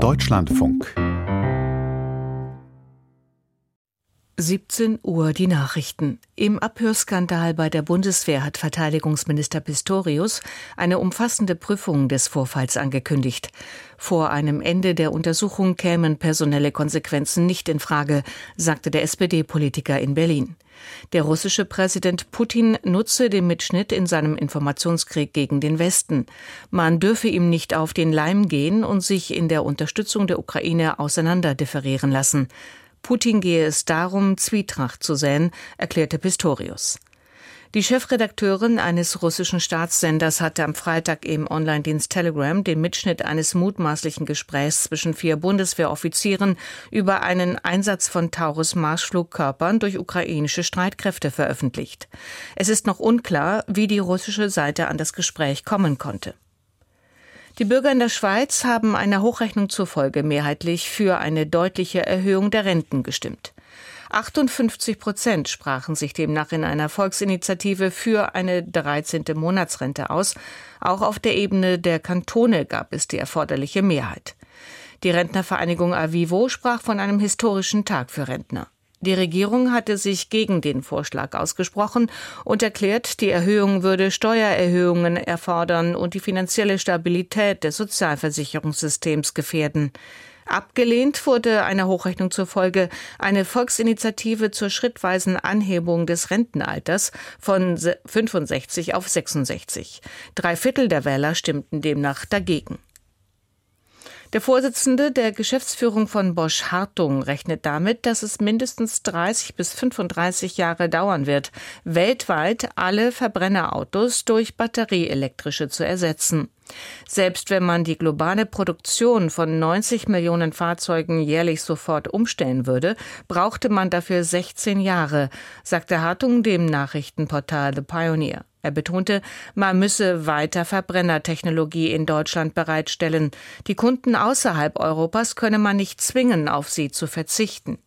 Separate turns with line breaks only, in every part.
Deutschlandfunk
17 Uhr die Nachrichten. Im Abhörskandal bei der Bundeswehr hat Verteidigungsminister Pistorius eine umfassende Prüfung des Vorfalls angekündigt. Vor einem Ende der Untersuchung kämen personelle Konsequenzen nicht in Frage, sagte der SPD-Politiker in Berlin. Der russische Präsident Putin nutze den Mitschnitt in seinem Informationskrieg gegen den Westen. Man dürfe ihm nicht auf den Leim gehen und sich in der Unterstützung der Ukraine auseinanderdifferieren lassen. Putin gehe es darum, Zwietracht zu säen, erklärte Pistorius. Die Chefredakteurin eines russischen Staatssenders hatte am Freitag im Online-Dienst Telegram den Mitschnitt eines mutmaßlichen Gesprächs zwischen vier Bundeswehroffizieren über einen Einsatz von Taurus-Marschflugkörpern durch ukrainische Streitkräfte veröffentlicht. Es ist noch unklar, wie die russische Seite an das Gespräch kommen konnte. Die Bürger in der Schweiz haben einer Hochrechnung zufolge mehrheitlich für eine deutliche Erhöhung der Renten gestimmt. 58 Prozent sprachen sich demnach in einer Volksinitiative für eine 13. Monatsrente aus. Auch auf der Ebene der Kantone gab es die erforderliche Mehrheit. Die Rentnervereinigung Avivo sprach von einem historischen Tag für Rentner. Die Regierung hatte sich gegen den Vorschlag ausgesprochen und erklärt, die Erhöhung würde Steuererhöhungen erfordern und die finanzielle Stabilität des Sozialversicherungssystems gefährden. Abgelehnt wurde einer Hochrechnung zufolge eine Volksinitiative zur schrittweisen Anhebung des Rentenalters von 65 auf 66. Drei Viertel der Wähler stimmten demnach dagegen. Der Vorsitzende der Geschäftsführung von Bosch Hartung rechnet damit, dass es mindestens 30 bis 35 Jahre dauern wird, weltweit alle Verbrennerautos durch batterieelektrische zu ersetzen. Selbst wenn man die globale Produktion von 90 Millionen Fahrzeugen jährlich sofort umstellen würde, brauchte man dafür 16 Jahre, sagte Hartung dem Nachrichtenportal The Pioneer. Er betonte, man müsse weiter Verbrennertechnologie in Deutschland bereitstellen. Die Kunden außerhalb Europas könne man nicht zwingen, auf sie zu verzichten.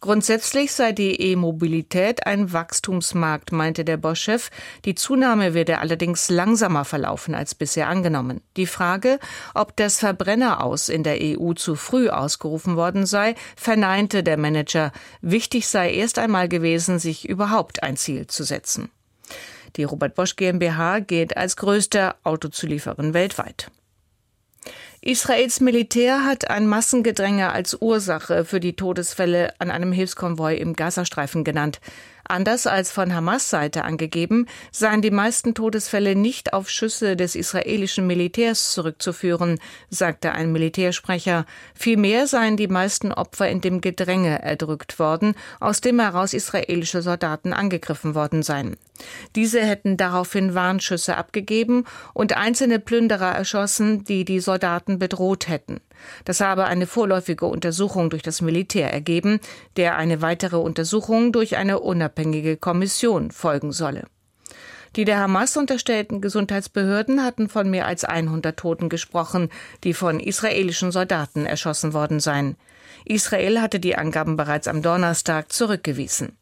Grundsätzlich sei die E-Mobilität ein Wachstumsmarkt, meinte der Bosch-Chef. Die Zunahme werde allerdings langsamer verlaufen als bisher angenommen. Die Frage, ob das Verbrenneraus in der EU zu früh ausgerufen worden sei, verneinte der Manager. Wichtig sei erst einmal gewesen, sich überhaupt ein Ziel zu setzen. Die Robert Bosch GmbH gilt als größte Autozulieferin weltweit. Israels Militär hat ein Massengedränge als Ursache für die Todesfälle an einem Hilfskonvoi im Gazastreifen genannt. Anders als von Hamas Seite angegeben, seien die meisten Todesfälle nicht auf Schüsse des israelischen Militärs zurückzuführen, sagte ein Militärsprecher. Vielmehr seien die meisten Opfer in dem Gedränge erdrückt worden, aus dem heraus israelische Soldaten angegriffen worden seien. Diese hätten daraufhin Warnschüsse abgegeben und einzelne Plünderer erschossen, die die Soldaten bedroht hätten. Das habe eine vorläufige Untersuchung durch das Militär ergeben, der eine weitere Untersuchung durch eine unabhängige Kommission folgen solle. Die der Hamas unterstellten Gesundheitsbehörden hatten von mehr als 100 Toten gesprochen, die von israelischen Soldaten erschossen worden seien. Israel hatte die Angaben bereits am Donnerstag zurückgewiesen.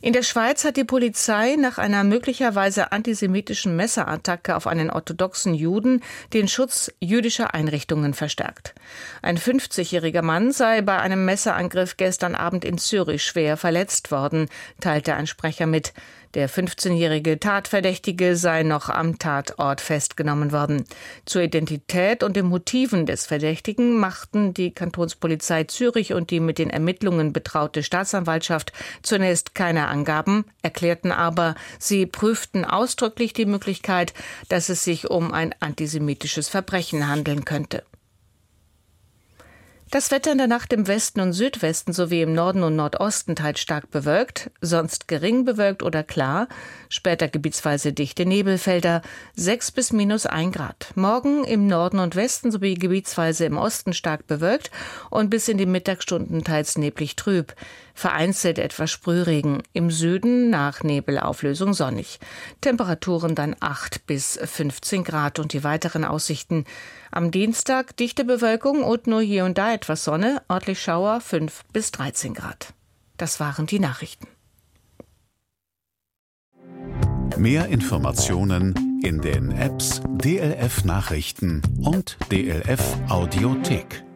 In der Schweiz hat die Polizei nach einer möglicherweise antisemitischen Messerattacke auf einen orthodoxen Juden den Schutz jüdischer Einrichtungen verstärkt. Ein 50-jähriger Mann sei bei einem Messerangriff gestern Abend in Zürich schwer verletzt worden, teilte ein Sprecher mit. Der 15-jährige Tatverdächtige sei noch am Tatort festgenommen worden. Zur Identität und den Motiven des Verdächtigen machten die Kantonspolizei Zürich und die mit den Ermittlungen betraute Staatsanwaltschaft zunächst keine Angaben, erklärten aber, sie prüften ausdrücklich die Möglichkeit, dass es sich um ein antisemitisches Verbrechen handeln könnte. Das Wetter in der Nacht im Westen und Südwesten sowie im Norden und Nordosten teils stark bewölkt, sonst gering bewölkt oder klar, später gebietsweise dichte Nebelfelder, 6 bis minus 1 Grad. Morgen im Norden und Westen sowie gebietsweise im Osten stark bewölkt und bis in die Mittagsstunden teils neblig trüb vereinzelt etwas Sprühregen, im Süden nach Nebelauflösung sonnig. Temperaturen dann 8 bis 15 Grad und die weiteren Aussichten. Am Dienstag dichte Bewölkung und nur hier und da etwas Sonne, örtlich Schauer 5 bis 13 Grad. Das waren die Nachrichten.
Mehr Informationen in den Apps DLF Nachrichten und DLF Audiothek.